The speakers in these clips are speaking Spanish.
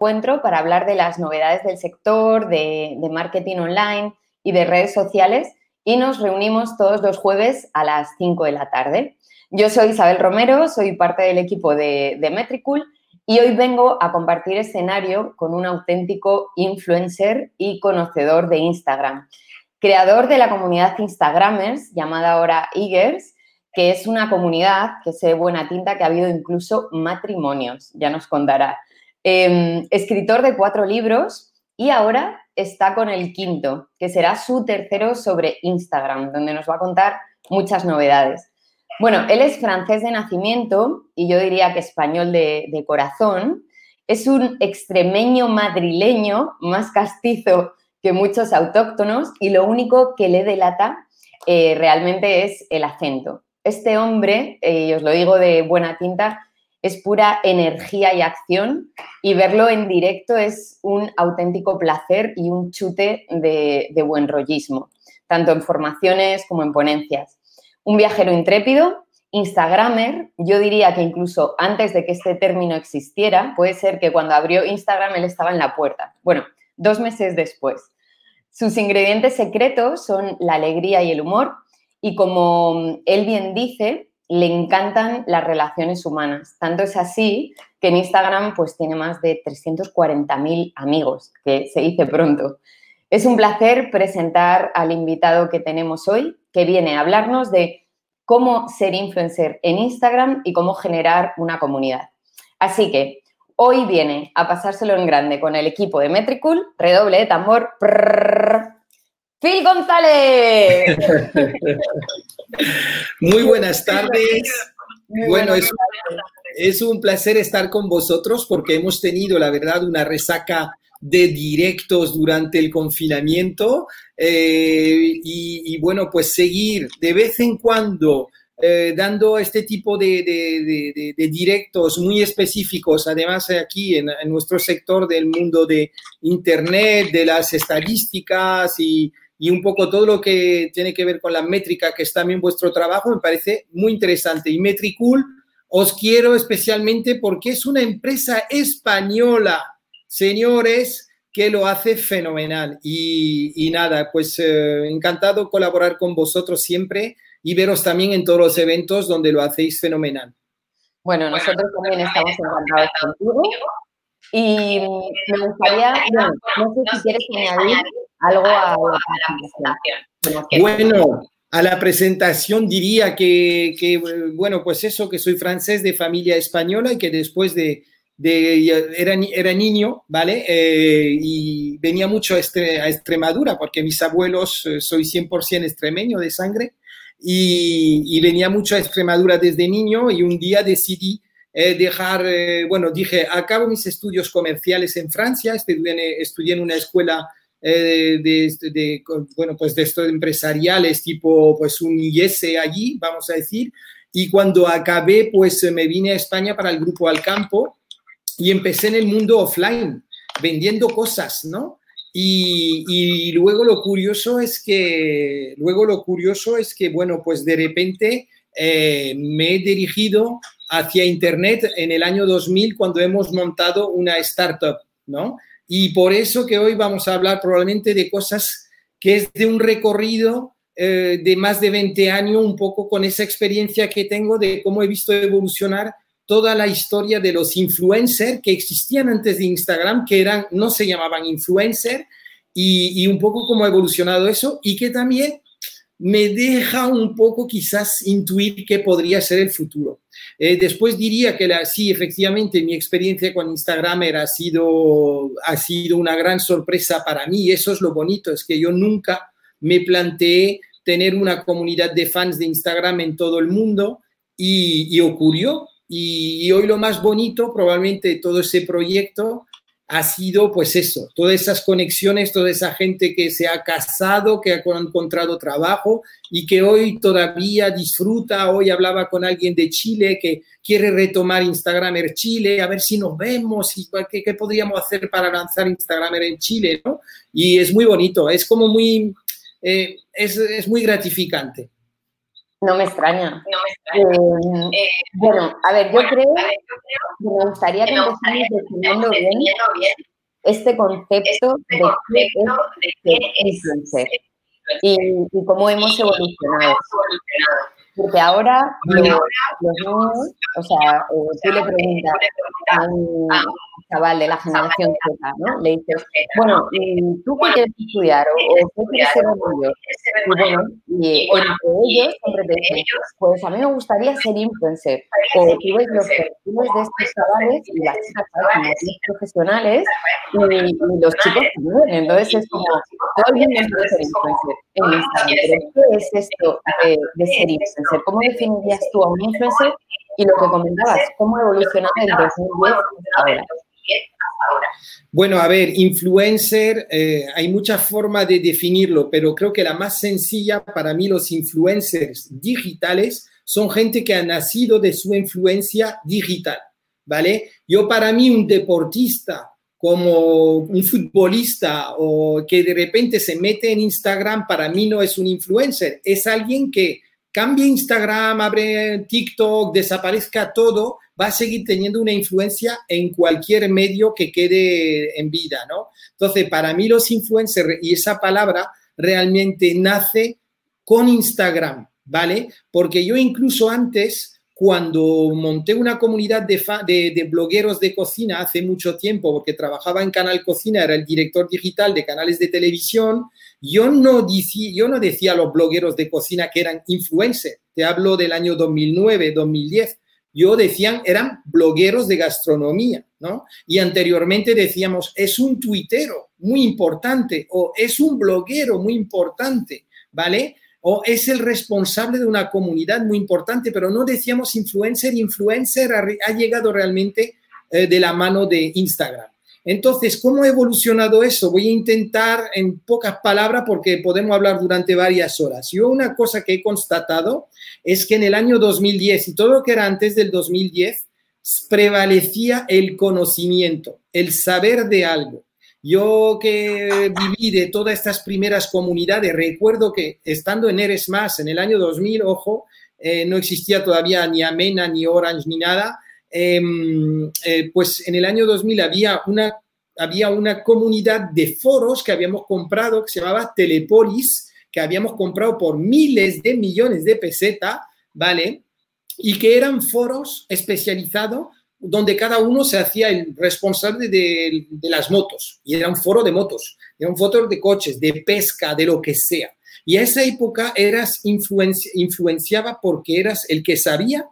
encuentro para hablar de las novedades del sector, de, marketing online y de redes sociales y nos reunimos todos los jueves a las 5 de la tarde. Yo soy Isabel Romero, soy parte del equipo de, de Metricool y hoy vengo a compartir escenario con un auténtico influencer y conocedor de Instagram, creador de la comunidad Instagramers llamada ahora Eagers, que es una comunidad que se buena tinta que ha habido incluso matrimonios, ya nos contará. Em, escritor de cuatro libros y ahora está con el quinto, que será su tercero sobre Instagram, donde nos va a contar muchas novedades. Bueno, él es francés de nacimiento y yo diría que español de, corazón. Es un extremeño madrileño más castizo que muchos autóctonos y lo único que le delata eh, realmente es el acento. Este hombre, eh, y os lo digo de buena tinta, es pura energía y acción y verlo en directo es un auténtico placer y un chute de, buen rollismo, tanto en formaciones como en ponencias. Un viajero intrépido, Instagramer, yo diría que incluso antes de que este término existiera, puede ser que cuando abrió Instagram él estaba en la puerta. Bueno, dos meses después. Sus ingredientes secretos son la alegría y el humor y como él bien dice, le encantan las relaciones humanas. Tanto es así que en Instagram pues tiene más de 340.000 amigos, que se dice pronto. Es un placer presentar al invitado que tenemos hoy, que viene a hablarnos de cómo ser influencer en Instagram y cómo generar una comunidad. Así que hoy viene a pasárselo en grande con el equipo de Metricool, redoble de tambor. Phil González. Muy buenas tardes. bueno, es, un placer estar con vosotros porque hemos tenido, la verdad, una resaca de directos durante el confinamiento eh, y, bueno, pues seguir de vez en cuando eh, dando este tipo de, directos muy específicos, además aquí en, nuestro sector del mundo de Internet, de las estadísticas y, y un poco todo lo que tiene que ver con la métrica, que es también vuestro trabajo, me parece muy interesante. Y Metricool os quiero especialmente porque es una empresa española, señores, que lo hace fenomenal. Y, nada, pues eh, encantado colaborar con vosotros siempre y veros también en todos los eventos donde lo hacéis fenomenal. Bueno, nosotros también estamos encantados contigo. Y me gustaría, no sé si quieres añadir algo a, la presentación. Bueno, a la presentación diría que, bueno, pues eso, que soy francés de familia española y que después de, era, era niño, ¿vale? Eh, y venía mucho a, a, Extremadura, porque mis abuelos, eh, soy 100% extremeño de sangre, y, y, venía mucho a Extremadura desde niño y un día decidí eh, dejar, bueno, dije, acabo mis estudios comerciales en Francia, estudié, estudié en una escuela eh, de, bueno, pues de estos empresariales, tipo pues un IS allí, vamos a decir. Y cuando acabé, pues me vine a España para el grupo Alcampo y empecé en el mundo offline, vendiendo cosas, ¿no? Y, y, luego lo curioso es que, luego lo curioso es que, bueno, pues de repente eh, me he dirigido hacia Internet en el año 2000 cuando hemos montado una startup, ¿no? Y por eso que hoy vamos a hablar probablemente de cosas que es de un recorrido eh, de más de 20 años, un poco con esa experiencia que tengo de cómo he visto evolucionar toda la historia de los influencers que existían antes de Instagram, que eran, no se llamaban influencer, y, y un poco cómo ha evolucionado eso, y que también me deja un poco quizás intuir qué podría ser el futuro. Eh, después diría que la, sí, efectivamente, mi experiencia con Instagram ha sido, ha sido una gran sorpresa para mí y eso es lo bonito, es que yo nunca me planteé tener una comunidad de fans de Instagram en todo el mundo y, ocurrió. y, hoy lo más bonito, probablemente todo ese proyecto, ha sido pues eso, todas esas conexiones, toda esa gente que se ha casado, que ha encontrado trabajo y que hoy todavía disfruta. Hoy hablaba con alguien de Chile que quiere retomar Instagramer Chile, a ver si nos vemos y qué, qué podríamos hacer para lanzar Instagramer en Chile, ¿no? Y es muy bonito, es como muy, eh, es, es muy gratificante. No me extraña. Eh, eh, bueno, a ver, yo creo que me gustaría que empezáramos definiendo bien este concepto de qué es influencer y, y cómo hemos evolucionado. Porque ahora los, niños, o sea, eh, tú le preguntas a un chaval de la generación Z, ¿no? Le dices, bueno, ¿tú qué quieres estudiar? ¿O, qué quieres ser mayor? Y bueno, y entre ellos siempre te dicen, pues a mí me gustaría ser influencer. O tú ves los perfiles de estos chavales y las chicas, Como profesionales y, los chicos también. Entonces es como, todo el mundo quiere ser influencer en Instagram. Pero ¿qué es esto de, de ser influencer? ¿Cómo definirías tú a un influencer? Y lo que comentabas, ¿cómo ha evolucionado el 2010 ahora? Bueno, a ver, influencer, eh, hay muchas formas de definirlo, pero creo que la más sencilla para mí, los influencers digitales son gente que ha nacido de su influencia digital, ¿vale? Yo para mí un deportista como un futbolista o que de repente se mete en Instagram, para mí no es un influencer, es alguien que cambie Instagram, abre TikTok, desaparezca todo, va a seguir teniendo una influencia en cualquier medio que quede en vida, ¿no? Entonces, para mí los influencers y esa palabra realmente nace con Instagram, ¿vale? Porque yo incluso antes, cuando monté una comunidad de, de, de, blogueros de cocina hace mucho tiempo, porque trabajaba en Canal Cocina, era el director digital de canales de televisión, yo no, yo no decía a los blogueros de cocina que eran influencers, te hablo del año 2009, 2010. Yo decían, eran blogueros de gastronomía, ¿no? Y anteriormente decíamos, es un tuitero muy importante o es un bloguero muy importante, ¿vale? O es el responsable de una comunidad muy importante, pero no decíamos influencer, influencer ha, llegado realmente eh, de la mano de Instagram. Entonces, ¿cómo ha evolucionado eso? Voy a intentar en pocas palabras porque podemos hablar durante varias horas. Yo una cosa que he constatado es que en el año 2010 y todo lo que era antes del 2010 prevalecía el conocimiento, el saber de algo. Yo que viví de todas estas primeras comunidades, recuerdo que estando en Eres Más en el año 2000, ojo, eh, no existía todavía ni Amena, ni Orange, ni nada, Em, eh, pues en el año 2000 había una, había una comunidad de foros que habíamos comprado que se llamaba Telepolis, que habíamos comprado por miles de millones de pesetas, ¿vale? Y que eran foros especializados donde cada uno se hacía el responsable de, las motos. Y era un foro de motos, era un foro de coches, de pesca, de lo que sea. Y a esa época eras influenciaba porque eras el que sabía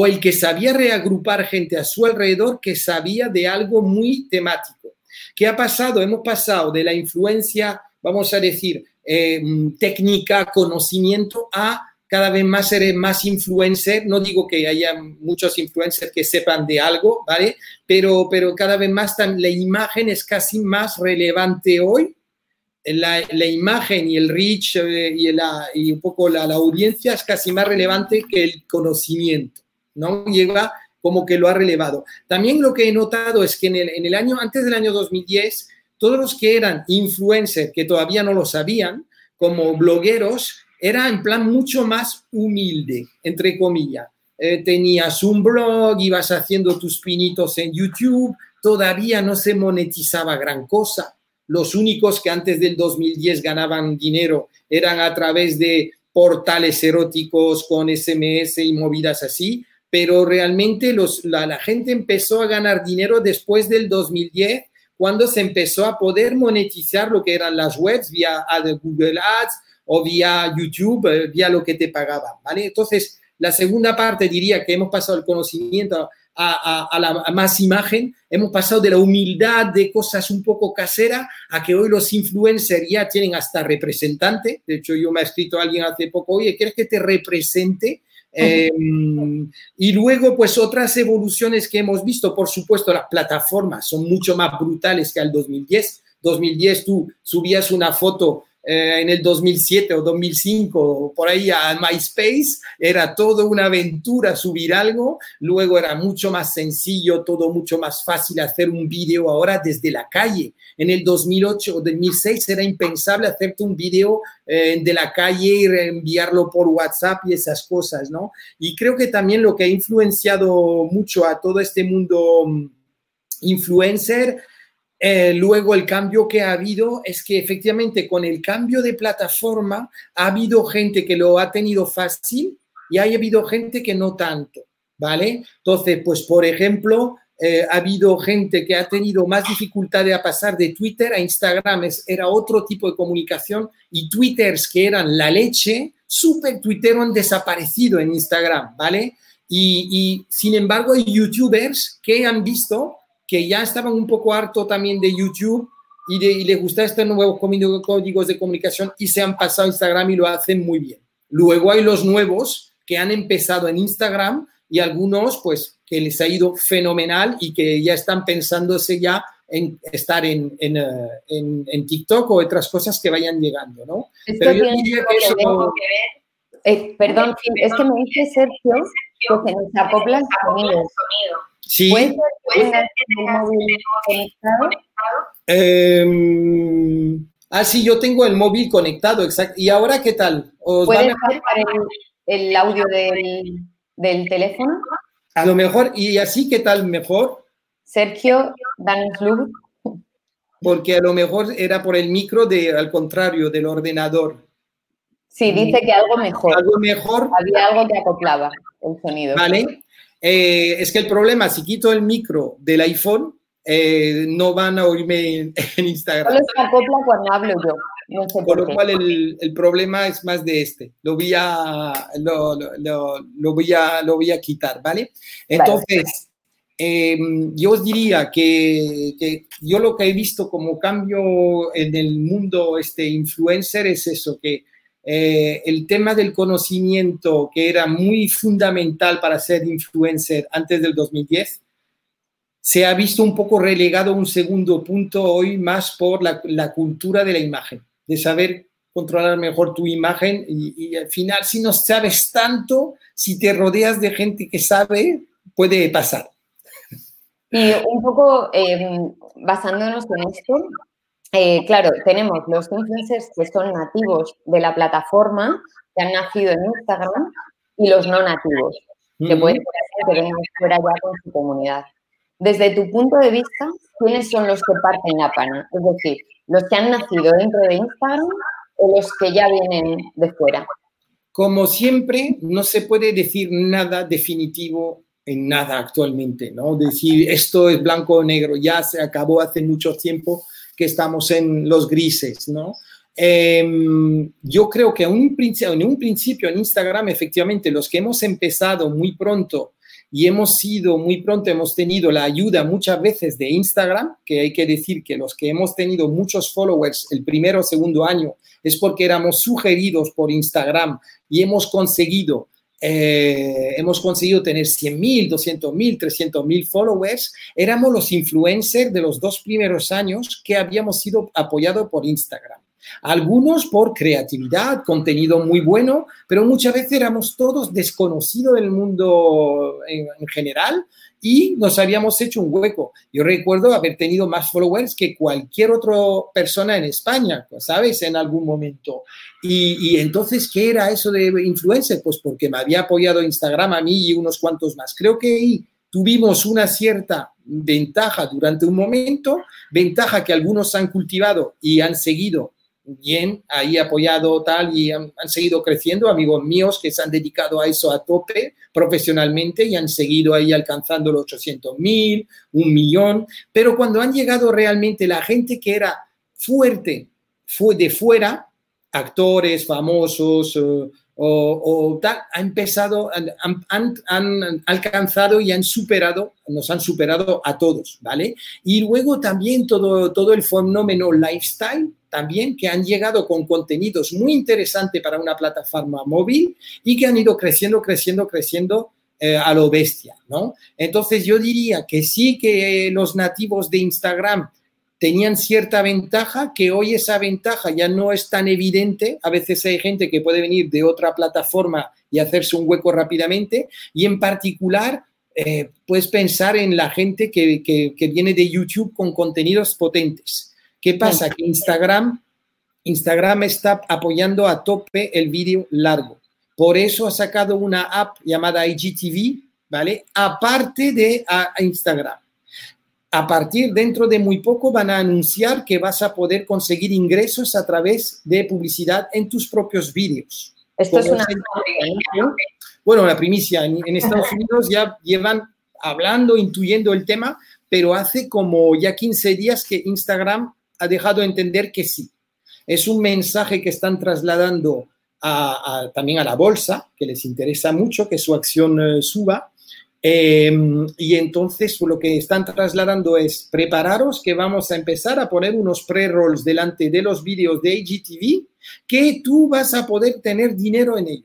o el que sabía reagrupar gente a su alrededor que sabía de algo muy temático. ¿Qué ha pasado? Hemos pasado de la influencia, vamos a decir, eh, técnica, conocimiento, a cada vez más ser más influencer. No digo que haya muchos influencers que sepan de algo, ¿vale? Pero, pero cada vez más la imagen es casi más relevante hoy. La, imagen y el reach eh, y, la, un poco la audiencia es casi más relevante que el conocimiento. ¿No? Llega como que lo ha relevado. También lo que he notado es que en el, año, antes del año 2010, todos los que eran influencers, que todavía no lo sabían, como blogueros, era en plan mucho más humilde, entre comillas. Eh, tenías un blog, ibas haciendo tus pinitos en YouTube, todavía no se monetizaba gran cosa. Los únicos que antes del 2010 ganaban dinero eran a través de portales eróticos con SMS y movidas así pero realmente los, la, gente empezó a ganar dinero después del 2010, cuando se empezó a poder monetizar lo que eran las webs vía Google Ads o vía YouTube, eh, vía lo que te pagaban, ¿vale? Entonces, la segunda parte diría que hemos pasado el conocimiento a, a, la más imagen, hemos pasado de la humildad de cosas un poco caseras a que hoy los influencers ya tienen hasta representante. De hecho, yo me ha escrito alguien hace poco, oye, ¿quieres que te represente? Em, y luego, pues otras evoluciones que hemos visto, por supuesto, las plataformas son mucho más brutales que al 2010. 2010 tú subías una foto eh, en el 2007 o 2005, por ahí a MySpace, era todo una aventura subir algo, luego era mucho más sencillo, todo mucho más fácil hacer un vídeo ahora desde la calle. En el 2008 o 2006 era impensable hacerte un vídeo eh, de la calle y enviarlo por WhatsApp y esas cosas, ¿no? Y creo que también lo que ha influenciado mucho a todo este mundo mm, influencer eh, luego el cambio que ha habido es que efectivamente con el cambio de plataforma ha habido gente que lo ha tenido fácil y ha habido gente que no tanto, ¿vale? Entonces, pues por ejemplo, eh, ha habido gente que ha tenido más dificultad de pasar de Twitter a Instagram, era otro tipo de comunicación y Twitters que eran la leche, super Twitter han desaparecido en Instagram, ¿vale? Y, y sin embargo hay youtubers que han visto que ya estaban un poco harto también de YouTube y, de, y les gusta estos nuevos códigos de comunicación y se han pasado a Instagram y lo hacen muy bien. Luego hay los nuevos que han empezado en Instagram y algunos pues que les ha ido fenomenal y que ya están pensándose ya en estar en, en, eh, en, en TikTok o otras cosas que vayan llegando, ¿no? Pero yo diría que eso... Eh, perdón, es que me dice Sergio que se nos acopla el sonido. Sí. ¿Puedes tener el móvil conectado? Eh, ah, sí, yo tengo el móvil conectado, exacto. ¿Y ahora qué tal? ¿Puedes bajar el, el, audio del, del, teléfono? A lo mejor, ¿y así qué tal mejor? Sergio, danos luz. Porque a lo mejor era por el micro, de, al contrario, del ordenador. Sí, dice que algo mejor. Algo mejor. Había algo que acoplaba el sonido. Vale. Eh, es que el problema, si quito el micro del iPhone, eh, no van a oírme en, Instagram. Solo se acopla cuando hablo yo. No sé por, lo cual el, el, problema es más de este. Lo voy a, lo, lo, lo voy a, lo voy a quitar, ¿vale? Entonces, vale. Eh, yo os diría que, que, yo lo que he visto como cambio en el mundo este influencer es eso, que eh, el tema del conocimiento, que era muy fundamental para ser influencer antes del 2010, se ha visto un poco relegado a un segundo punto hoy más por la, la, cultura de la imagen, de saber controlar mejor tu imagen y, y, al final si no sabes tanto, si te rodeas de gente que sabe, puede pasar. Y un poco eh, basándonos en esto, eh, claro, tenemos los influencers que son nativos de la plataforma, que han nacido en Instagram, y los no nativos, que pueden ser que vengan fuera ya con su comunidad. Desde tu punto de vista, ¿quiénes son los que parten la pana? Es decir, los que han nacido dentro de Instagram o los que ya vienen de fuera. Como siempre, no se puede decir nada definitivo en nada actualmente, ¿no? Decir esto es blanco o negro, ya se acabó hace mucho tiempo que estamos en los grises, ¿no? Eh, yo creo que en un, en un principio en Instagram, efectivamente, los que hemos empezado muy pronto y hemos sido muy pronto, hemos tenido la ayuda muchas veces de Instagram, que hay que decir que los que hemos tenido muchos followers el primero o segundo año es porque éramos sugeridos por Instagram y hemos conseguido eh, hemos conseguido tener 100.000, 200.000, 300.000 followers, éramos los influencers de los dos primeros años que habíamos sido apoyados por Instagram. Algunos por creatividad, contenido muy bueno, pero muchas veces éramos todos desconocidos del mundo en, en general y nos habíamos hecho un hueco. Yo recuerdo haber tenido más followers que cualquier otra persona en España, ¿sabes? En algún momento. Y, y, entonces, ¿qué era eso de influencer? Pues porque me había apoyado Instagram a mí y unos cuantos más. Creo que ahí tuvimos una cierta ventaja durante un momento, ventaja que algunos han cultivado y han seguido bien, ahí apoyado tal y han, seguido creciendo, amigos míos que se han dedicado a eso a tope profesionalmente y han seguido ahí alcanzando los 800 mil, un millón, pero cuando han llegado realmente la gente que era fuerte, fue de fuera, actores famosos, uh, o, tal, ha empezado, han, han, han, alcanzado y han superado, nos han superado a todos, ¿vale? Y luego también todo, todo el fenómeno lifestyle, también que han llegado con contenidos muy interesantes para una plataforma móvil y que han ido creciendo, creciendo, creciendo eh, a lo bestia, ¿no? Entonces yo diría que sí que los nativos de Instagram tenían cierta ventaja que hoy esa ventaja ya no es tan evidente. A veces hay gente que puede venir de otra plataforma y hacerse un hueco rápidamente y en particular eh, puedes pensar en la gente que, que, viene de YouTube con contenidos potentes. ¿Qué pasa? Que Instagram, Instagram está apoyando a tope el vídeo largo. Por eso ha sacado una app llamada IGTV, ¿vale? Aparte de Instagram. A partir dentro de muy poco van a anunciar que vas a poder conseguir ingresos a través de publicidad en tus propios vídeos. Esto es una bueno, la primicia, en, Estados Unidos ya llevan hablando, intuyendo el tema, pero hace como ya 15 días que Instagram ha dejado de entender que sí. Es un mensaje que están trasladando también a la bolsa, que les interesa mucho que su acción eh, suba. Em, y entonces lo que están trasladando es prepararos que vamos a empezar a poner unos pre-rolls delante de los vídeos de IGTV que tú vas a poder tener dinero en ellos.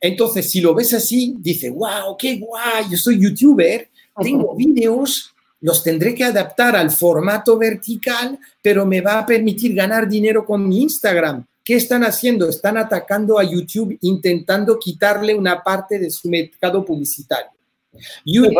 Entonces, si lo ves así, dice, wow, qué guay, yo soy youtuber, tengo vídeos, los tendré que adaptar al formato vertical, pero me va a permitir ganar dinero con mi Instagram. ¿Qué están haciendo? Están atacando a YouTube intentando quitarle una parte de su mercado publicitario. YouTube,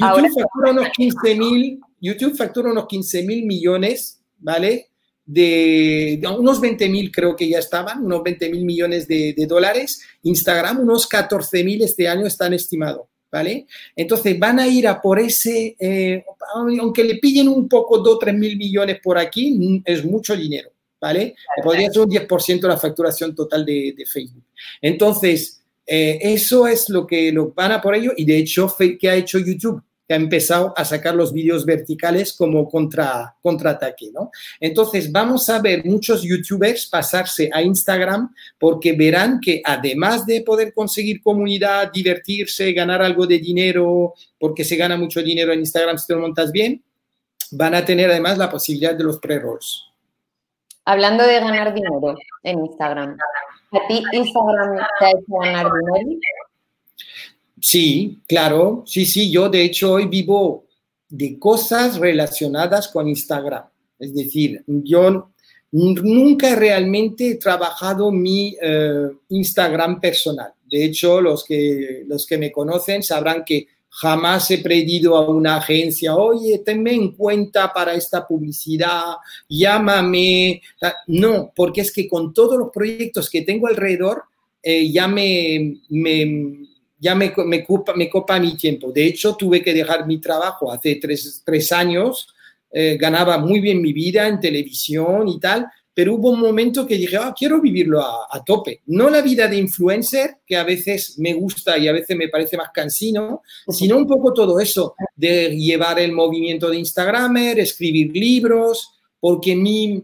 factura, unos 15 mil, YouTube factura unos 15 mil millones, ¿vale? de, unos 20 mil creo que ya estaban, unos 20 mil millones de, dólares. Instagram, unos 14 mil este año están estimados, ¿vale? Entonces van a ir a por ese, eh, aunque le pillen un poco 2 3 mil millones por aquí, es mucho dinero, ¿vale? Podría ser un 10% de la facturación total de, Facebook. Entonces, eh, eso es lo que lo van a por ello y de hecho, ¿qué ha hecho YouTube? ha empezado a sacar los vídeos verticales como contra, contraataque, ¿no? Entonces, vamos a ver muchos youtubers pasarse a Instagram porque verán que además de poder conseguir comunidad, divertirse, ganar algo de dinero, porque se gana mucho dinero en Instagram si te lo montas bien, van a tener además la posibilidad de los pre-rolls. Hablando de ganar dinero en Instagram, ¿a ti Instagram te ha hecho ganar dinero? Sí, claro, sí, sí, yo de hecho hoy vivo de cosas relacionadas con Instagram. Es decir, yo nunca realmente he trabajado mi eh, Instagram personal. De hecho, los que, los que me conocen sabrán que jamás he pedido a una agencia, oye, tenme en cuenta para esta publicidad, llámame. No, porque es que con todos los proyectos que tengo alrededor, eh, ya me, ya me, me, copa, mi tiempo. De hecho, tuve que dejar mi trabajo hace tres, años, eh, ganaba muy bien mi vida en televisión y tal, pero hubo un momento que dije, ah, quiero vivirlo a, a, tope. No la vida de influencer, que a veces me gusta y a veces me parece más cansino, sino un poco todo eso, de llevar el movimiento de Instagramer, escribir libros, porque mi,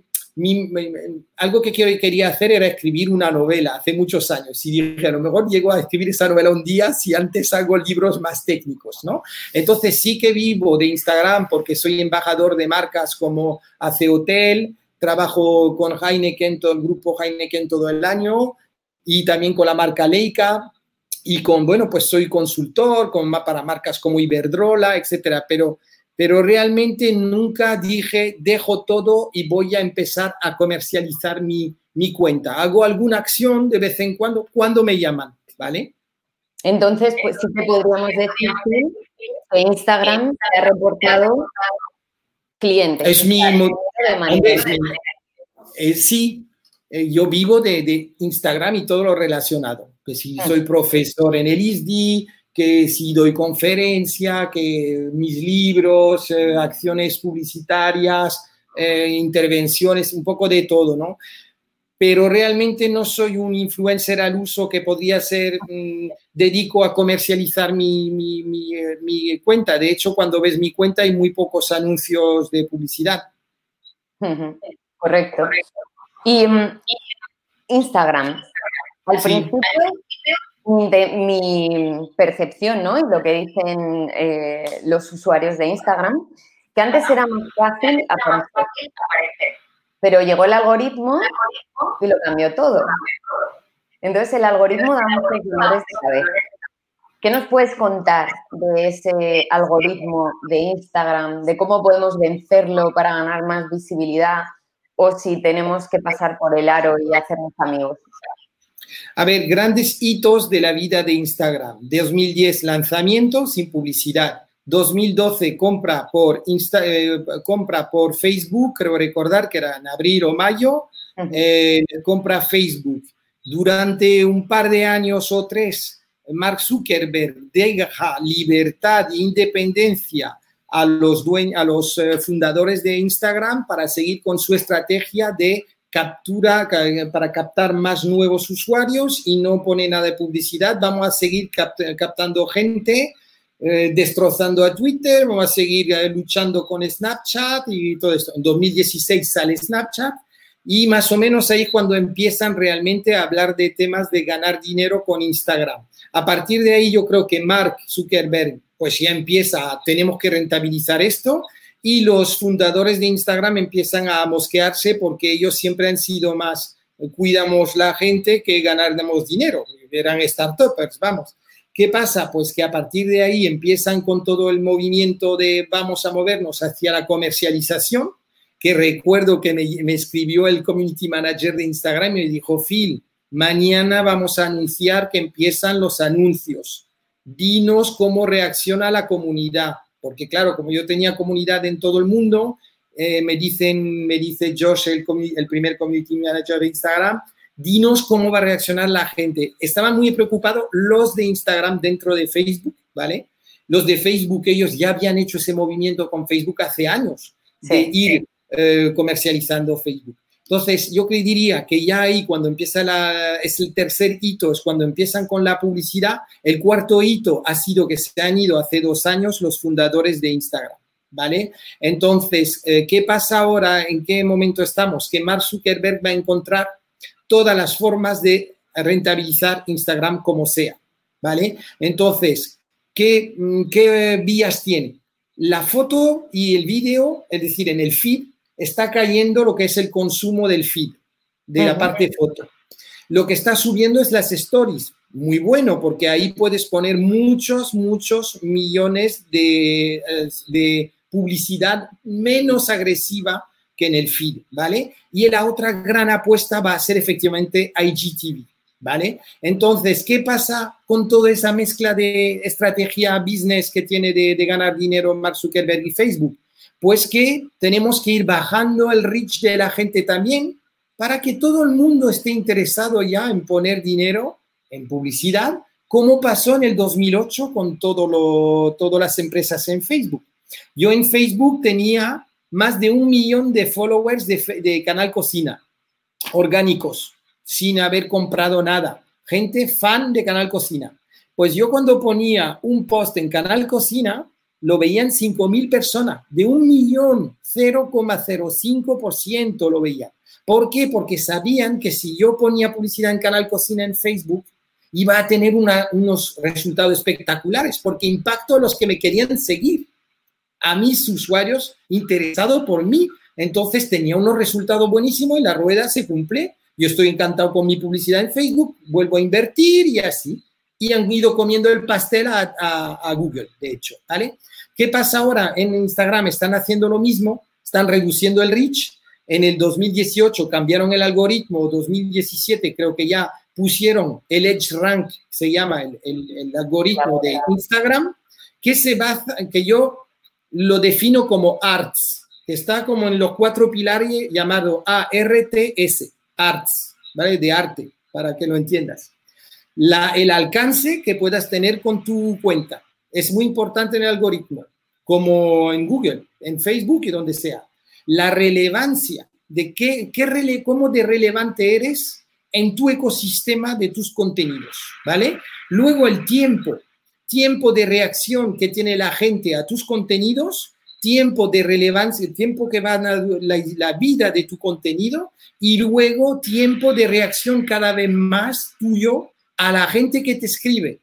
algo que quería hacer era escribir una novela hace muchos años y dije, a lo mejor llego a escribir esa novela un día si antes hago libros más técnicos, ¿no? Entonces sí que vivo de Instagram porque soy embajador de marcas como Hace Hotel, trabajo con Heineken, todo el grupo Heineken todo el año y también con la marca Leica y con, bueno, pues soy consultor con, para marcas como Iberdrola, etcétera, pero pero realmente nunca dije, dejo todo y voy a empezar a comercializar mi, mi cuenta. Hago alguna acción de vez en cuando cuando me llaman, ¿vale? Entonces, pues sí que podríamos decir que Instagram ha reportado clientes. Es mi... Eh, sí, eh, yo vivo de, de, Instagram y todo lo relacionado. Que si soy profesor en el ISDI, que si doy conferencia, que mis libros, eh, acciones publicitarias, eh, intervenciones, un poco de todo, ¿no? Pero realmente no soy un influencer al uso que podría ser, mm, dedico a comercializar mi, mi, mi, eh, mi, cuenta. De hecho, cuando ves mi cuenta hay muy pocos anuncios de publicidad. Correcto. Y mm, Instagram. Al principio de mi percepción, ¿no? Y lo que dicen eh, los usuarios de Instagram, que antes era más fácil aparecer. Pero llegó el algoritmo y lo cambió todo. Entonces el algoritmo da muchos dolores de cabeza. ¿Qué nos puedes contar de ese algoritmo de Instagram, de cómo podemos vencerlo para ganar más visibilidad o si tenemos que pasar por el aro y hacernos amigos? A ver, grandes hitos de la vida de Instagram. 2010, lanzamiento sin publicidad. 2012, compra por, eh, compra por Facebook, creo recordar que era en abril o mayo, eh, compra Facebook. Durante un par de años o tres, Mark Zuckerberg deja libertad e independencia a los, a los eh, fundadores de Instagram para seguir con su estrategia de captura para captar más nuevos usuarios y no pone nada de publicidad. Vamos a seguir captando gente, eh, destrozando a Twitter, vamos a seguir eh, luchando con Snapchat y todo esto. En 2016 sale Snapchat y más o menos ahí cuando empiezan realmente a hablar de temas de ganar dinero con Instagram. A partir de ahí yo creo que Mark Zuckerberg pues ya empieza, tenemos que rentabilizar esto y los fundadores de Instagram empiezan a mosquearse porque ellos siempre han sido más cuidamos la gente que ganamos dinero, eran startups, vamos. ¿Qué pasa? Pues que a partir de ahí empiezan con todo el movimiento de vamos a movernos hacia la comercialización, que recuerdo que me, escribió el community manager de Instagram y me dijo, Phil, mañana vamos a anunciar que empiezan los anuncios. Dinos cómo reacciona la comunidad porque claro, como yo tenía comunidad en todo el mundo, eh, me, dicen, me dice Josh, el, el primer community manager de Instagram, dinos cómo va a reaccionar la gente. Estaban muy preocupados los de Instagram dentro de Facebook, ¿vale? Los de Facebook, ellos ya habían hecho ese movimiento con Facebook hace años, de ir eh, comercializando Facebook. Entonces, yo diría que ya ahí cuando empieza la, es el tercer hito, es cuando empiezan con la publicidad. El cuarto hito ha sido que se han ido hace dos años los fundadores de Instagram, ¿vale? Entonces, eh, ¿qué pasa ahora? ¿En qué momento estamos? Que Mark Zuckerberg va a encontrar todas las formas de rentabilizar Instagram como sea, ¿vale? Entonces, ¿qué, qué vías tiene? La foto y el vídeo, es decir, en el feed, está cayendo lo que es el consumo del feed, de la parte foto. Lo que está subiendo es las stories. Muy bueno, porque ahí puedes poner muchos, muchos millones de, eh, de publicidad menos agresiva que en el feed, ¿vale? Y la otra gran apuesta va a ser efectivamente IGTV, ¿vale? Entonces, ¿qué pasa con toda esa mezcla de estrategia business que tiene de, ganar dinero Mark Zuckerberg y Facebook? Pues que tenemos que ir bajando el reach de la gente también para que todo el mundo esté interesado ya en poner dinero en publicidad, como pasó en el 2008 con todo lo, todas las empresas en Facebook. Yo en Facebook tenía más de un millón de followers de, Canal Cocina, orgánicos, sin haber comprado nada. Gente fan de Canal Cocina. Pues yo cuando ponía un post en Canal Cocina, lo veían 5 mil personas, de un millón, 0,05% lo veían. ¿Por qué? Porque sabían que si yo ponía publicidad en Canal Cocina en Facebook, iba a tener unos resultados espectaculares, porque impacto a los que me querían seguir, a mis usuarios interesados por mí. Entonces tenía unos resultados buenísimos y la rueda se cumple. Yo estoy encantado con mi publicidad en Facebook, vuelvo a invertir y así y han ido comiendo el pastel a, Google, de hecho, ¿vale? ¿Qué pasa ahora? En Instagram están haciendo lo mismo, están reduciendo el reach. En el 2018 cambiaron el algoritmo, 2017 creo que ya pusieron el Edge Rank, se llama el, el, algoritmo de Instagram, que se basa, que yo lo defino como arts, está como en los cuatro pilares llamado ARTS, arts, ¿vale? De arte, para que lo entiendas el alcance que puedas tener con tu cuenta. Es muy importante en el algoritmo, como en Google, en Facebook y donde sea. La relevancia de qué, qué cómo de relevante eres en tu ecosistema de tus contenidos, ¿vale? Luego el tiempo, tiempo de reacción que tiene la gente a tus contenidos, tiempo de relevancia, tiempo que va a la, la vida de tu contenido y luego tiempo de reacción cada vez más tuyo a la gente que te escribe.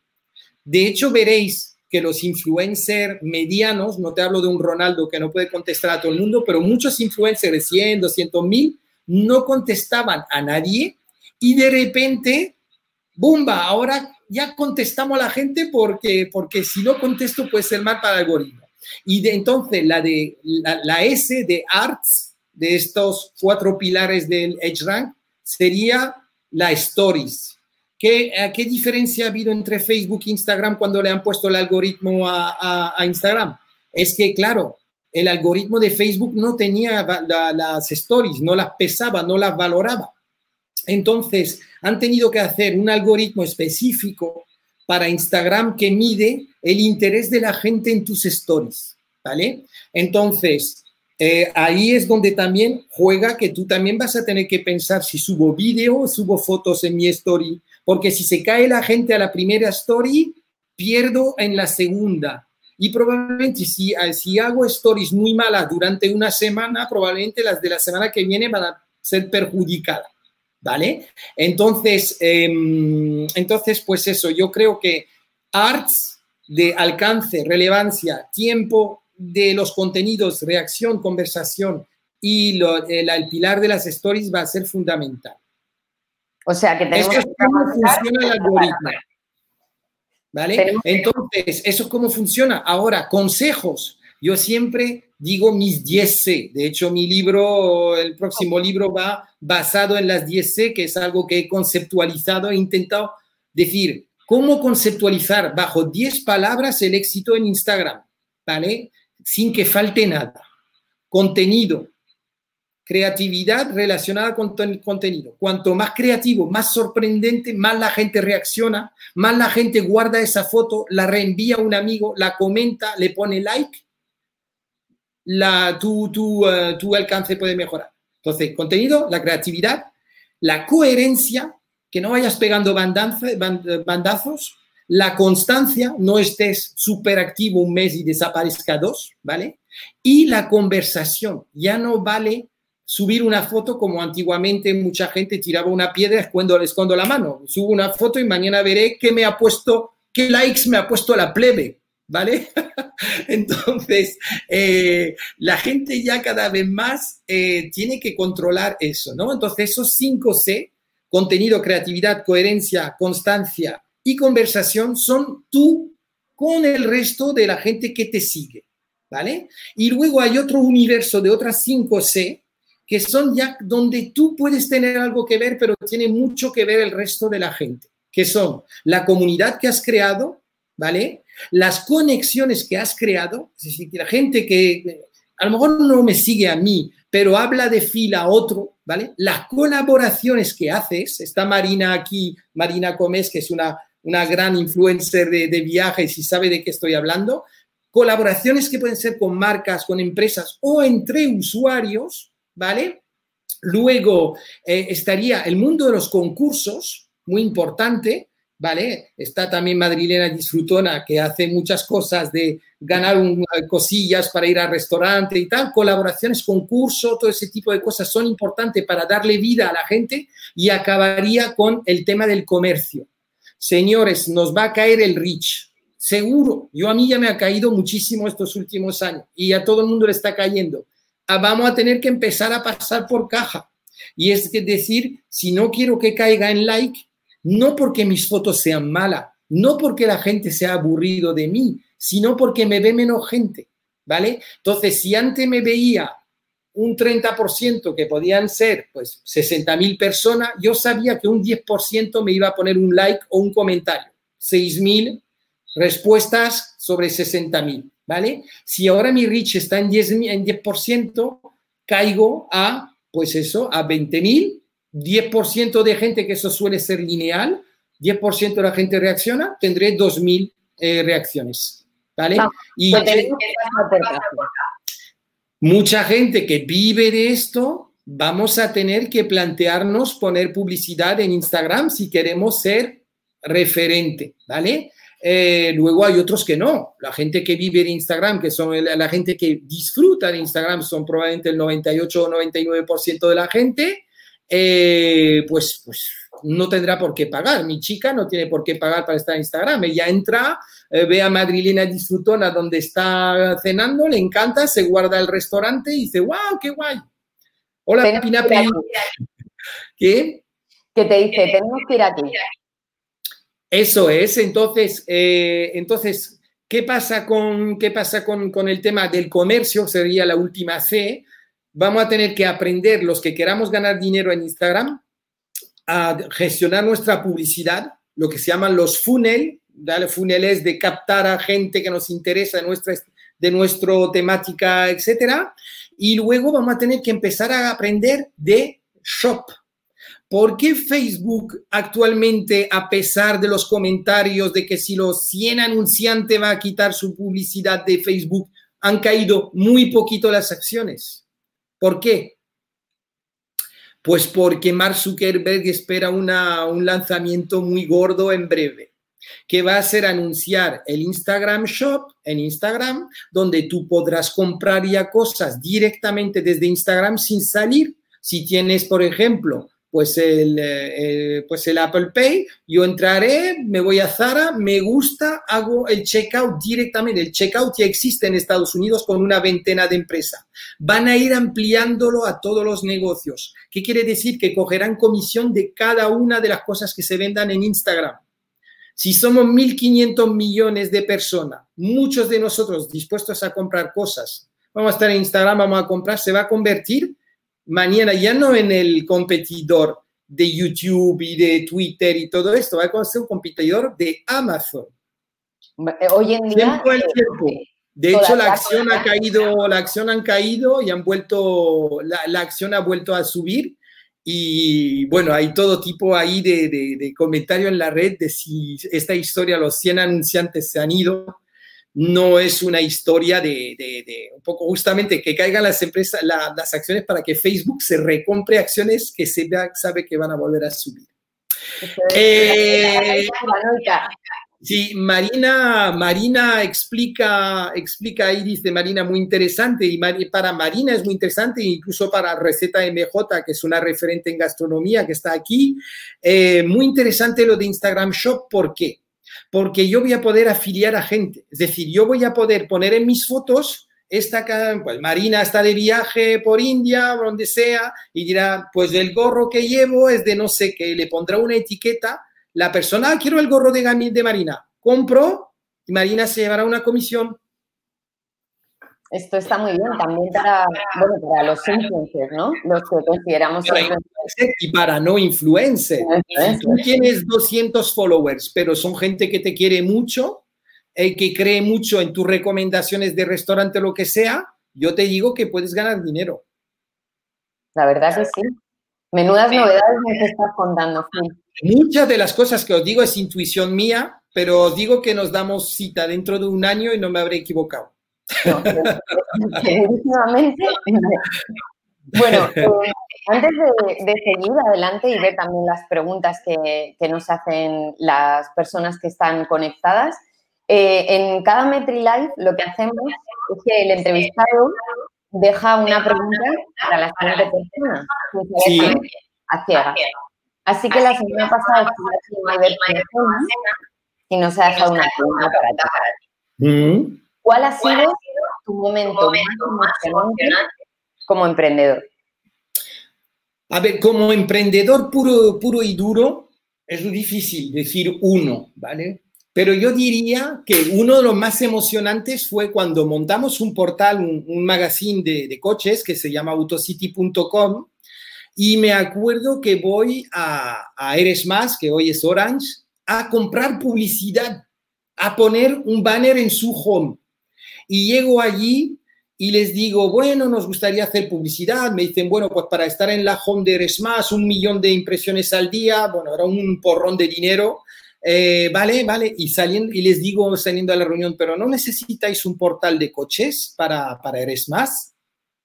De hecho, veréis que los influencers medianos, no te hablo de un Ronaldo que no puede contestar a todo el mundo, pero muchos influencers de 100, 200 mil no contestaban a nadie y de repente, ¡bumba! Ahora ya contestamos a la gente porque, porque si no contesto puede ser mal para el algoritmo. Y de, entonces la, de, la, S de arts, de estos cuatro pilares del EdgeRank, sería la stories. ¿Qué, ¿Qué diferencia ha habido entre Facebook e Instagram cuando le han puesto el algoritmo a, Instagram? Es que, claro, el algoritmo de Facebook no tenía las stories, no las pesaba, no las valoraba. Entonces, han tenido que hacer un algoritmo específico para Instagram que mide el interés de la gente en tus stories, ¿vale? Entonces, eh, ahí es donde también juega que tú también vas a tener que pensar si subo vídeo o subo fotos en mi story, porque si se cae la gente a la primera story, pierdo en la segunda. Y probablemente si, si hago stories muy malas durante una semana, probablemente las de la semana que viene van a ser perjudicadas. ¿Vale? Entonces, em, entonces, pues eso, yo creo que arts de alcance, relevancia, tiempo de los contenidos, reacción, conversación y el, pilar de las stories va a ser fundamental. O sea, que tenemos Eso es cómo funciona el algoritmo. ¿Vale? Entonces, eso es cómo funciona. Ahora, consejos. Yo siempre digo mis 10C. De hecho, mi libro, el próximo libro va basado en las 10C, que es algo que he conceptualizado, he intentado decir cómo conceptualizar bajo 10 palabras el éxito en Instagram, ¿vale? Sin que falte nada. Contenido, creatividad relacionada con el contenido. Cuanto más creativo, más sorprendente, más la gente reacciona, más la gente guarda esa foto, la reenvía a un amigo, la comenta, le pone like la, tu, tu, eh, tu alcance puede mejorar. Entonces, contenido, la creatividad, la coherencia, que no vayas pegando bandazos, la constancia, no estés súper activo un mes y desaparezca dos, ¿vale? Y la conversación, ya no vale subir una foto como antiguamente mucha gente tiraba una piedra escondo, escondo la mano. Subo una foto y mañana veré qué me ha puesto, qué likes me ha puesto la plebe. ¿vale? Entonces, eh, la gente ya cada vez más eh, tiene que controlar eso, ¿no? Entonces, esos 5 C, contenido, creatividad, coherencia, constancia y conversación, son tú con el resto de la gente que te sigue, ¿vale? Y luego hay otro universo de otras 5 C que son ya donde tú puedes tener algo que ver, pero tiene mucho que ver el resto de la gente, que son la comunidad que has creado, ¿vale? Las conexiones que has creado, es decir, la gente que a lo mejor no me sigue a mí, pero habla de fila a otro, ¿vale? Las colaboraciones que haces, está Marina aquí, Marina Gómez, que es una, una gran influencer de, viajes y sabe de qué estoy hablando, colaboraciones que pueden ser con marcas, con empresas o entre usuarios, ¿vale? Luego eh, estaría el mundo de los concursos, muy importante, ¿vale? Está también Madrilena Disfrutona, que hace muchas cosas de ganar cosillas para ir al restaurante y tal, colaboraciones, concursos, todo ese tipo de cosas son importantes para darle vida a la gente y acabaría con el tema del comercio. Señores, nos va a caer el rich, seguro. Yo a mí ya me ha caído muchísimo estos últimos años y a todo el mundo le está cayendo. Ah, vamos a tener que empezar a pasar por caja. Y es decir, si no quiero que caiga en like, no porque mis fotos sean malas, no porque la gente se ha aburrido de mí, sino porque me ve menos gente, ¿vale? Entonces, si antes me veía un 30% que podían ser pues 60.000 personas, yo sabía que un 10% me iba a poner un like o un comentario. 6.000 respuestas sobre 60.000, ¿vale? Si ahora mi reach está en 10%, en 10% caigo a, pues eso, a 20.000 10% de gente, que eso suele ser lineal, 10% de la gente reacciona, tendré 2.000 eh, reacciones. ¿Vale? y pues mucha gente que vive de esto, vamos a tener que plantearnos poner publicidad en Instagram si queremos ser referente, ¿vale? Eh, luego hay otros que no. La gente que vive de Instagram, que son la gente que disfruta de Instagram, son probablemente el 98 o 99% de la gente. Eh, pues, pues no tendrá por qué pagar. Mi chica no tiene por qué pagar para estar en Instagram. Ella entra, eh, ve a Madrilena Disfrutona donde está cenando, le encanta, se guarda el restaurante y dice, wow, qué guay. Hola, Pinapi. ¿Qué? Que te dice, tenemos que ir aquí. Eso es, entonces, eh, entonces ¿qué pasa, con, qué pasa con, con el tema del comercio? Sería la última C. Vamos a tener que aprender, los que queramos ganar dinero en Instagram, a gestionar nuestra publicidad, lo que se llaman los funnel, ¿vale? funnels de captar a gente que nos interesa de nuestra, de nuestra temática, etcétera. Y luego vamos a tener que empezar a aprender de shop. ¿Por qué Facebook actualmente, a pesar de los comentarios de que si los 100 anunciantes va a quitar su publicidad de Facebook, han caído muy poquito las acciones? ¿Por qué? Pues porque Mark Zuckerberg espera un lanzamiento muy gordo en breve, que va a ser anunciar el Instagram Shop en Instagram, donde tú podrás comprar ya cosas directamente desde Instagram sin salir. Si tienes, por ejemplo, pues el, eh, pues el Apple Pay, yo entraré, me voy a Zara, me gusta, hago el checkout directamente. El checkout ya existe en Estados Unidos con una veintena de empresas. Van a ir ampliándolo a todos los negocios. ¿Qué quiere decir? Que cogerán comisión de cada una de las cosas que se vendan en Instagram. Si somos 1.500 millones de personas, muchos de nosotros dispuestos a comprar cosas, vamos a estar en Instagram, vamos a comprar, se va a convertir mañana ya no en el competidor de YouTube y de Twitter y todo esto, va a ser un competidor de Amazon. Eh, hoy en día... Eh, de hecho, la acción ha caído, la acción han caído y han vuelto, la, acción ha vuelto a subir. Y bueno, hay todo tipo ahí de, de, de comentario en la red de si esta historia, los 100 anunciantes se han ido no es una historia de, un poco justamente que caigan las empresas, las acciones para que Facebook se recompre acciones que se sabe que van a volver a subir. Eh, sí, Marina, Marina explica, explica ahí, dice Marina, muy interesante, y para Marina es muy interesante, incluso para Receta MJ, que es una referente en gastronomía que está aquí, eh, muy interesante lo de Instagram Shop, ¿por qué? Porque yo voy a poder afiliar a gente. Es decir, yo voy a poder poner en mis fotos, esta, pues Marina está de viaje por India, donde sea, y dirá, pues el gorro que llevo es de no sé qué, le pondrá una etiqueta, la persona, ah, quiero el gorro de, de Marina, compro y Marina se llevará una comisión esto está muy bien también para, bueno, para los influencers, ¿no? Los que consideramos Y para no influencers. Si tú tienes 200 followers, pero son gente que te quiere mucho, eh, que cree mucho en tus recomendaciones de restaurante o lo que sea, yo te digo que puedes ganar dinero. La verdad que sí. Menudas novedades nos estás contando, Muchas de las cosas que os digo es intuición mía, pero os digo que nos damos cita dentro de un año y no me habré equivocado. Bueno, eh, antes de, seguir adelante y ver también las preguntas que, nos hacen las personas que están conectadas, eh, en cada MetriLive lo que hacemos es que el entrevistado deja una pregunta para la siguiente persona. Así que la semana pasada y nos ha dejado una pregunta para ti. ¿Cuál ha sido tu momento más emocionante como emprendedor? A ver, como emprendedor puro, puro y duro, es difícil decir uno, ¿vale? Pero yo diría que uno de los más emocionantes fue cuando montamos un portal, un, magazine de, coches que se llama autocity.com y me acuerdo que voy a, a Eres Más, que hoy es Orange, a comprar publicidad, a poner un banner en su home. Y llego allí y les digo, bueno, nos gustaría hacer publicidad. Me dicen, bueno, pues para estar en la home de Eres Más, un millón de impresiones al día, bueno, era un porrón de dinero. Eh, vale, vale, y saliendo, y les digo saliendo a la reunión, pero ¿no necesitáis un portal de coches para, para Más?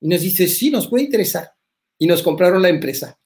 Y nos dice, sí, nos puede interesar. Y nos compraron la empresa.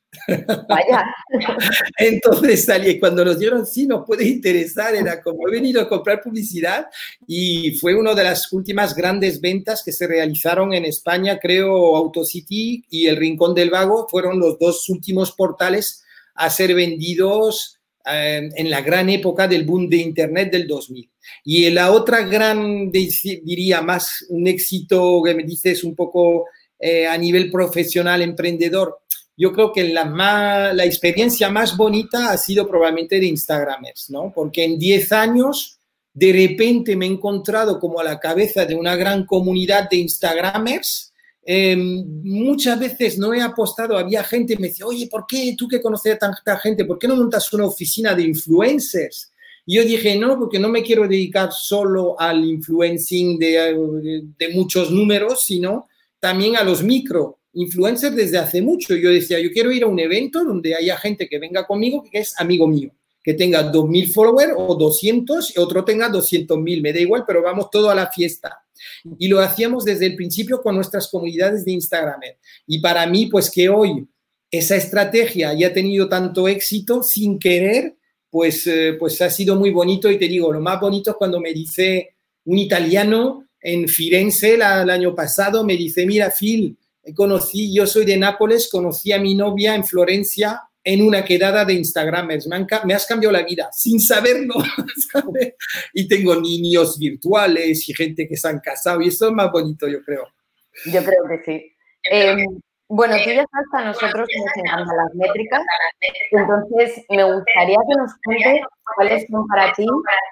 Vaya. Entonces salí, cuando nos dieron, sí, nos puede interesar, era como he venido a comprar publicidad y fue una de las últimas grandes ventas que se realizaron en España, creo, AutoCity y El Rincón del Vago fueron los dos últimos portales a ser vendidos eh, en la gran época del boom de Internet del 2000. Y la otra gran, diría, más un éxito que me dices un poco eh, a nivel profesional, emprendedor, yo creo que la, la experiencia más bonita ha sido probablemente de Instagramers, ¿no? Porque en 10 años, de repente me he encontrado como a la cabeza de una gran comunidad de Instagramers. Em, muchas veces no he apostado, había gente que me decía, oye, ¿por qué tú que conoces a tanta gente, por qué no montas una oficina de influencers? Y yo dije, no, porque no me quiero dedicar solo al influencing de, de muchos números, sino también a los micro influencers desde hace mucho. Yo decía, yo quiero ir a un evento donde haya gente que venga conmigo que es amigo mío, que tenga 2.000 followers o 200 y otro tenga 200.000, me da igual, pero vamos todo a la fiesta. Y lo hacíamos desde el principio con nuestras comunidades de Instagram. Y para mí, pues que hoy esa estrategia haya tenido tanto éxito sin querer, pues, eh, pues ha sido muy bonito. Y te digo, lo más bonito es cuando me dice un italiano en Firenze el año pasado, me dice, mira, Phil, conocí, yo soy de Nápoles, conocí a mi novia en Florencia en una quedada de Instagramers. Me, me has cambiado la vida sin saberlo. Y tengo niños virtuales y gente que se han casado y eso es más bonito, yo creo. Yo creo que sí. Em, bueno, tú ya sabes que a nosotros nos encantan las métricas, entonces me gustaría que nos cuentes cuáles son para ti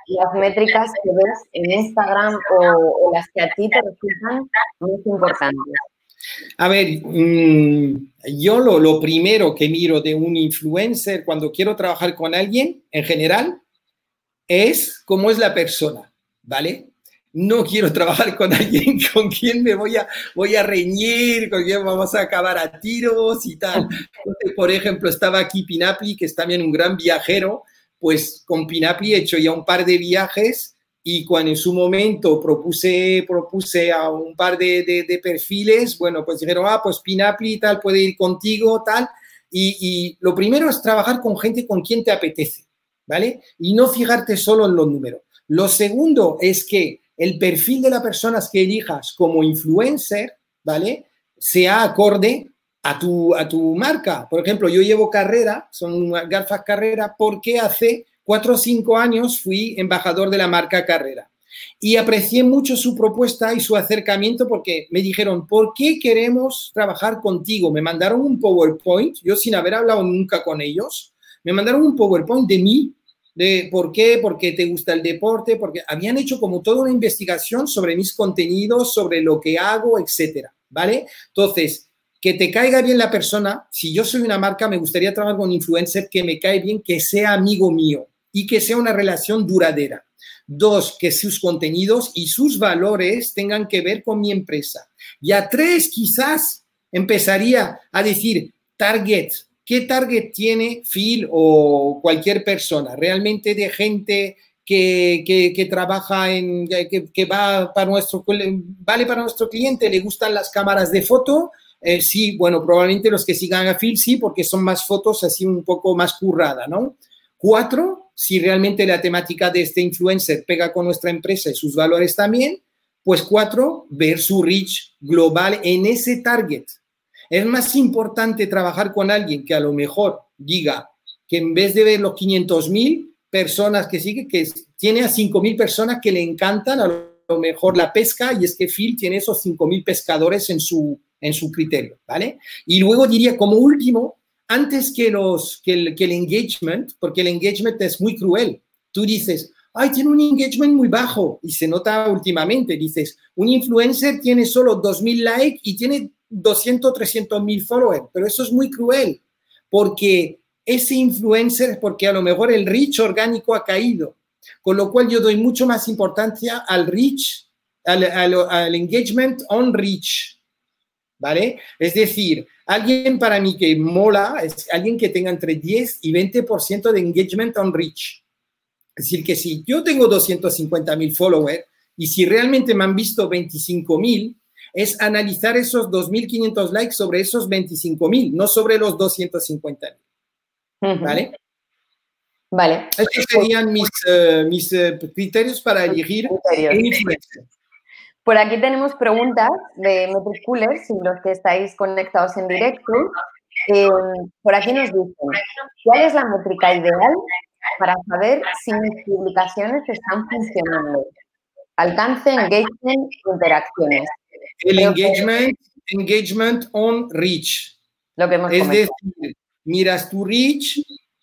las métricas que ves en Instagram o, o las que a ti te resultan más importantes. A ver, mm, yo lo, lo, primero que miro de un influencer cuando quiero trabajar con alguien, en general, es cómo es la persona, ¿vale? No quiero trabajar con alguien con quien me voy a, voy a reñir, con quien vamos a acabar a tiros y tal. por ejemplo, estaba aquí Pinapli, que es también un gran viajero, pues con Pinapli he hecho ya un par de viajes y cuando en su momento propuse, propuse a un par de, de, perfiles, bueno, pues dijeron, ah, pues Pinapli tal puede ir contigo, tal. Y, lo primero es trabajar con gente con quien te apetece, ¿vale? Y no fijarte solo en los números. Lo segundo es que el perfil de las personas que elijas como influencer, ¿vale? Sea acorde a tu, a tu marca. Por ejemplo, yo llevo carrera, son gafas carrera, porque hace cuatro o cinco años fui embajador de la marca Carrera y aprecié mucho su propuesta y su acercamiento porque me dijeron, ¿por qué queremos trabajar contigo? Me mandaron un PowerPoint, yo sin haber hablado nunca con ellos, me mandaron un PowerPoint de mí, de por qué, porque te gusta el deporte, porque habían hecho como toda una investigación sobre mis contenidos, sobre lo que hago, etcétera, ¿vale? Entonces, que te caiga bien la persona, si yo soy una marca, me gustaría trabajar con un influencer que me cae bien, que sea amigo mío, y que sea una relación duradera. Dos, que sus contenidos y sus valores tengan que ver con mi empresa. Y a tres, quizás empezaría a decir, target, ¿qué target tiene Phil o cualquier persona? Realmente de gente que, trabaja en, que, va para nuestro, vale para nuestro cliente, le gustan las cámaras de foto. Eh, sí, bueno, probablemente los que sigan a Phil sí, porque son más fotos así un poco más currada, ¿no? Cuatro, si realmente la temática de este influencer pega con nuestra empresa y sus valores también, pues cuatro, ver su reach global en ese target. Es más importante trabajar con alguien que a lo mejor diga que en vez de ver los 500 mil personas que sigue, que tiene a 5 mil personas que le encantan a lo mejor la pesca y es que Phil tiene esos 5 mil pescadores en su, en su criterio, ¿vale? Y luego diría como último, antes que, los, que, el, que el engagement, porque el engagement es muy cruel. Tú dices, ay, tiene un engagement muy bajo y se nota últimamente. Dices, un influencer tiene solo 2.000 likes y tiene 200, 300 mil followers, pero eso es muy cruel porque ese influencer, porque a lo mejor el reach orgánico ha caído, con lo cual yo doy mucho más importancia al reach, al, al engagement on reach, ¿vale? Es decir, alguien para mí que mola es alguien que tenga entre 10 y 20% de engagement on reach. Es decir, que si yo tengo 250 mil followers y si realmente me han visto 25 mil, es analizar esos 2.500 likes sobre esos 25 mil, no sobre los 250 mil. ¿Vale? Vale. Estos serían mis, eh, mis eh, criterios para elegir influencer. Por aquí tenemos preguntas de Metricoolers, y los que estáis conectados en directo. Eh, por aquí nos dicen, ¿cuál es la métrica ideal para saber si mis publicaciones están funcionando? Alcance, engagement, interacciones. El engagement, engagement on reach. Lo que hemos es decir, miras tu reach,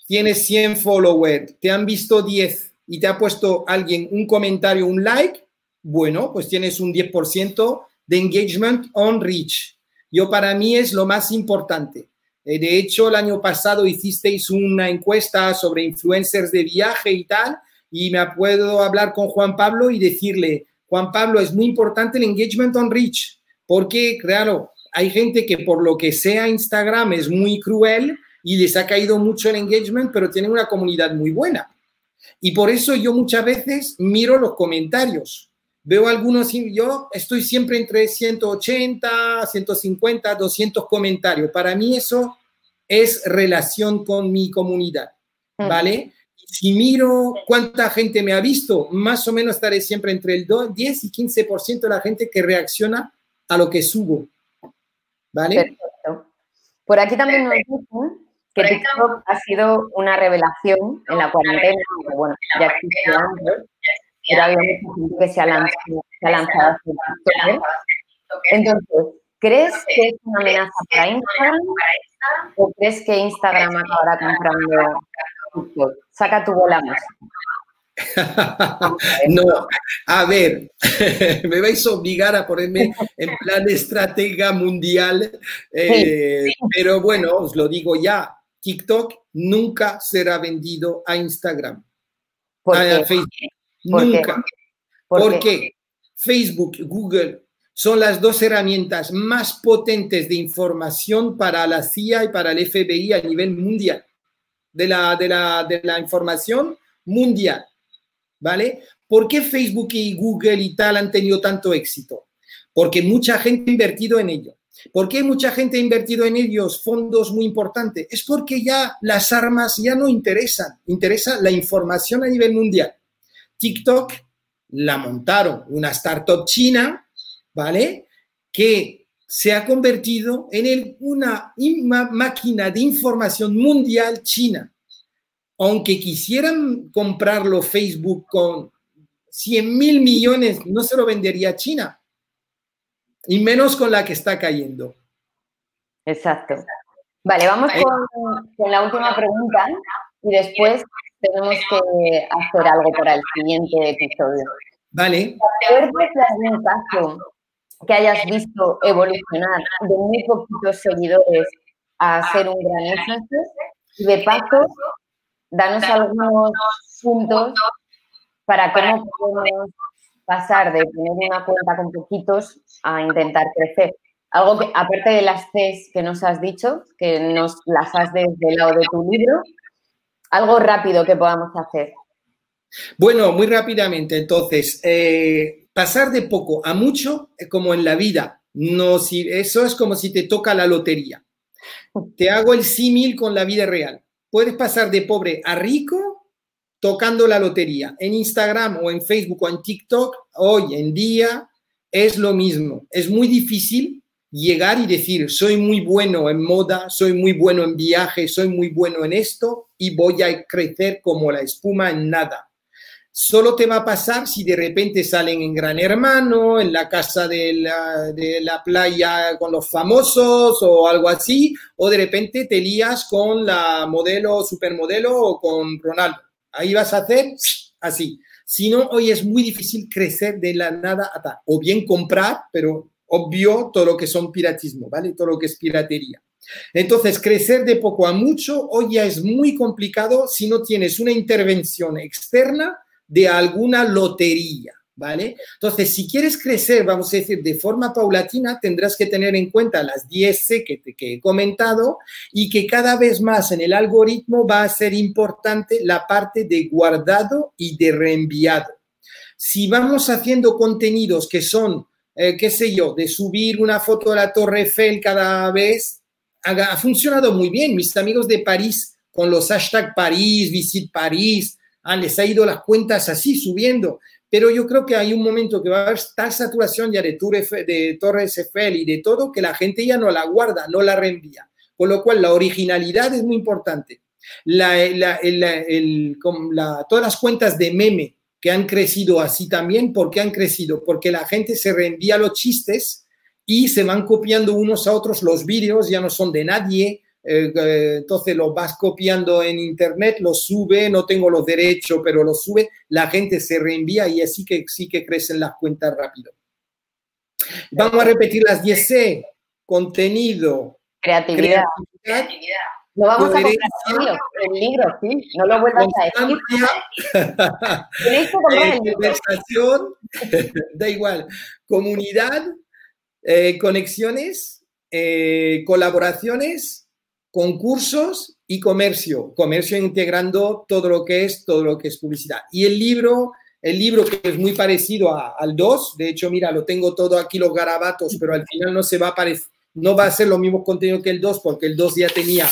tienes 100 followers, te han visto 10 y te ha puesto alguien un comentario, un like, bueno, pues tienes un 10% de engagement on reach. Yo para mí es lo más importante. Eh, de hecho, el año pasado hicisteis una encuesta sobre influencers de viaje y tal, y me puedo hablar con Juan Pablo y decirle, Juan Pablo, es muy importante el engagement on reach, porque, claro, hay gente que por lo que sea Instagram es muy cruel y les ha caído mucho el engagement, pero tienen una comunidad muy buena. Y por eso yo muchas veces miro los comentarios. Veo algunos, yo estoy siempre entre 180, 150, 200 comentarios. Para mí eso es relación con mi comunidad, mm. ¿vale? Si miro cuánta gente me ha visto, más o menos estaré siempre entre el 10 y 15% de la gente que reacciona a lo que subo, ¿vale? Perfecto. Por aquí también nos dicen que TikTok ha sido una revelación en la cuarentena, bueno, ya existía antes, pero había mucha gente que se ha lanzado, se ha lanzado a TikTok. Entonces, ¿crees que es una amenaza para Instagram o crees que Instagram acabará comprando TikTok? Saca tu bola más. no, a ver, me vais a obligar a ponerme en plan estratega mundial, eh, pero bueno, os lo digo ya, TikTok nunca será vendido a Instagram, a Facebook, nunca. Porque Facebook, Google son las dos herramientas más potentes de información para la CIA y para el FBI a nivel mundial, de la, de la, de la información mundial. ¿Vale? ¿Por qué Facebook y Google y tal han tenido tanto éxito? Porque mucha gente ha invertido en ello. ¿Por qué mucha gente ha invertido en ellos fondos muy importantes? Es porque ya las armas ya no interesan, interesa la información a nivel mundial. TikTok la montaron una startup china, ¿vale? Que se ha convertido en una, una máquina de información mundial china. Aunque quisieran comprarlo Facebook con 100 mil millones, no se lo vendería a China y menos con la que está cayendo. Exacto. Vale, vamos con, la última pregunta y después tenemos que hacer algo para el siguiente episodio. Vale. ¿Te algún caso que hayas visto evolucionar de muy poquitos seguidores a ser un gran influencer? Y de paso, danos algunos puntos para cómo podemos pasar de tener una cuenta con poquitos a intentar crecer. Algo que, aparte de las Cs que nos has dicho, que nos las has desde el lado de tu libro, algo rápido que podamos hacer. Bueno, muy rápidamente, entonces, eh, pasar de poco a mucho, como en la vida, no, si, eso es como si te toca la lotería. Te hago el símil con la vida real. Puedes pasar de pobre a rico tocando la lotería. En Instagram o en Facebook o en TikTok, hoy en día es lo mismo. Es muy difícil llegar y decir, soy muy bueno en moda, soy muy bueno en viaje, soy muy bueno en esto y voy a crecer como la espuma en nada. Solo te va a pasar si de repente salen en Gran Hermano, en la casa de la, playa con los famosos o algo así, o de repente te lías con la modelo, supermodelo o con Ronaldo Ahí vas a hacer así. Si no, hoy es muy difícil crecer de la nada a tal. O bien comprar, pero obvio todo lo que son piratismo, ¿vale? Todo lo que es piratería. Entonces, crecer de poco a mucho hoy ya es muy complicado si no tienes una intervención externa de alguna lotería. ¿vale? Entonces, si quieres crecer, vamos a decir, de forma paulatina, tendrás que tener en cuenta las 10 C que, que he comentado y que cada vez más en el algoritmo va a ser importante la parte de guardado y de reenviado. Si vamos haciendo contenidos que son, eh, qué sé yo, de subir una foto de la Torre Eiffel cada vez, ha, funcionado muy bien. Mis amigos de París, con los hashtag París, Visit París, ah, les ha ido las cuentas así subiendo pero yo creo que hay un momento que va a haber tal saturación ya de, de Torres Eiffel y de todo que la gente ya no la guarda, no la reenvía. Con lo cual, la originalidad es muy importante. todas las cuentas de meme que han crecido así también, ¿por qué han crecido? Porque la gente se reenvía los chistes y se van copiando unos a otros. Los vídeos, ya no son de nadie, eh, eh, entonces los vas copiando en internet, los sube, no tengo los derechos, pero los sube, la gente se reenvía y así que sí que crecen las cuentas rápido. Vamos a repetir las 10C, contenido, creatividad, creatividad no vamos a comprar el libro, sí, no lo vuelvas a decir. conversación, da igual, comunidad, eh, conexiones, eh, colaboraciones, concursos y comercio. Comercio integrando todo lo que es, todo lo que es publicidad. Y el libro, el libro que es muy parecido al 2, de hecho, mira, lo tengo todo aquí los garabatos, pero al final no se va a parecer no va a ser lo mismo contenido que el 2, porque el 2 ya tenía,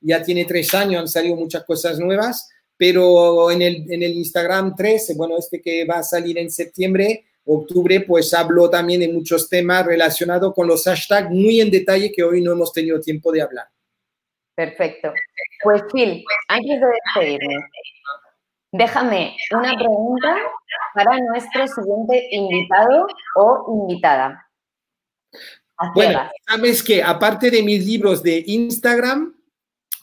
ya tiene tres años, han salido muchas cosas nuevas, pero en el, en el Instagram 3, bueno, este que va a salir en septiembre, octubre, pues hablo también de muchos temas relacionados con los hashtags muy en detalle que hoy no hemos tenido tiempo de hablar. Perfecto. Pues Phil, antes de despedirme, déjame una pregunta para nuestro siguiente invitado o invitada. Bueno, sabes que aparte de mis libros de Instagram,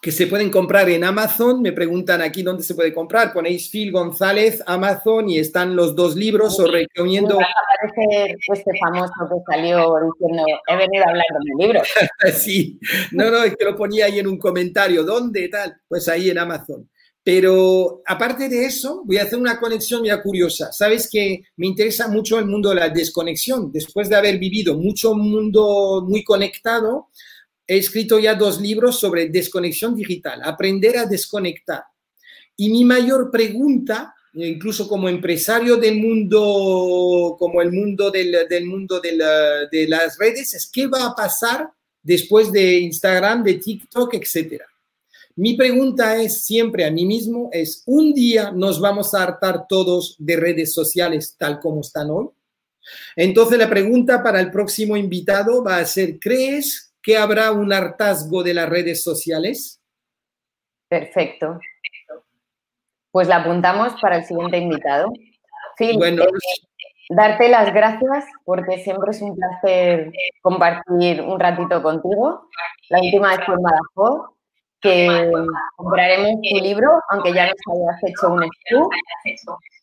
que se pueden comprar en Amazon, me preguntan aquí dónde se puede comprar, ponéis Phil González, Amazon y están los dos libros, os recomiendo... Aparece este famoso que salió diciendo, he venido a hablar de mi libro. sí, no, no, es que lo ponía ahí en un comentario, ¿dónde tal? Pues ahí en Amazon. Pero aparte de eso, voy a hacer una conexión ya curiosa. Sabes que me interesa mucho el mundo de la desconexión. Después de haber vivido mucho mundo muy conectado, he escrito ya dos libros sobre desconexión digital, aprender a desconectar. Y mi mayor pregunta, incluso como empresario del mundo, como el mundo del, mundo de las redes, es qué va a pasar después de Instagram, de TikTok, etcétera. Mi pregunta es siempre a mí mismo, es, ¿un día nos vamos a hartar todos de redes sociales tal como están hoy? Entonces la pregunta para el próximo invitado va a ser, ¿crees que habrá un hartazgo de las redes sociales? Perfecto. Pues la apuntamos para el siguiente invitado. Phil, bueno, eh, darte las gracias porque siempre es un placer compartir un ratito contigo. La última vez fue en Badajoz que compraremos tu libro, aunque ya nos hayas hecho un estudio.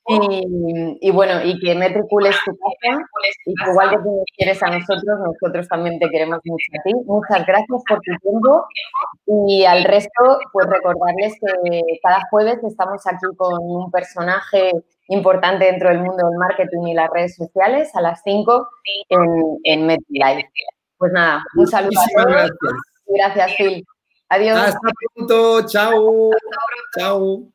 Y, bueno, y que matricules tu casa y que igual que tú nos quieres a nosotros, nosotros también te queremos mucho a ti. Muchas gracias por tu tiempo y al resto, pues recordarles que cada jueves estamos aquí con un personaje importante dentro del mundo del marketing y las redes sociales a las 5 en, en MedLife. Pues nada, un saludo a todos. Gracias, gracias Phil. Adiós. Hasta pronto. Chao. Chao.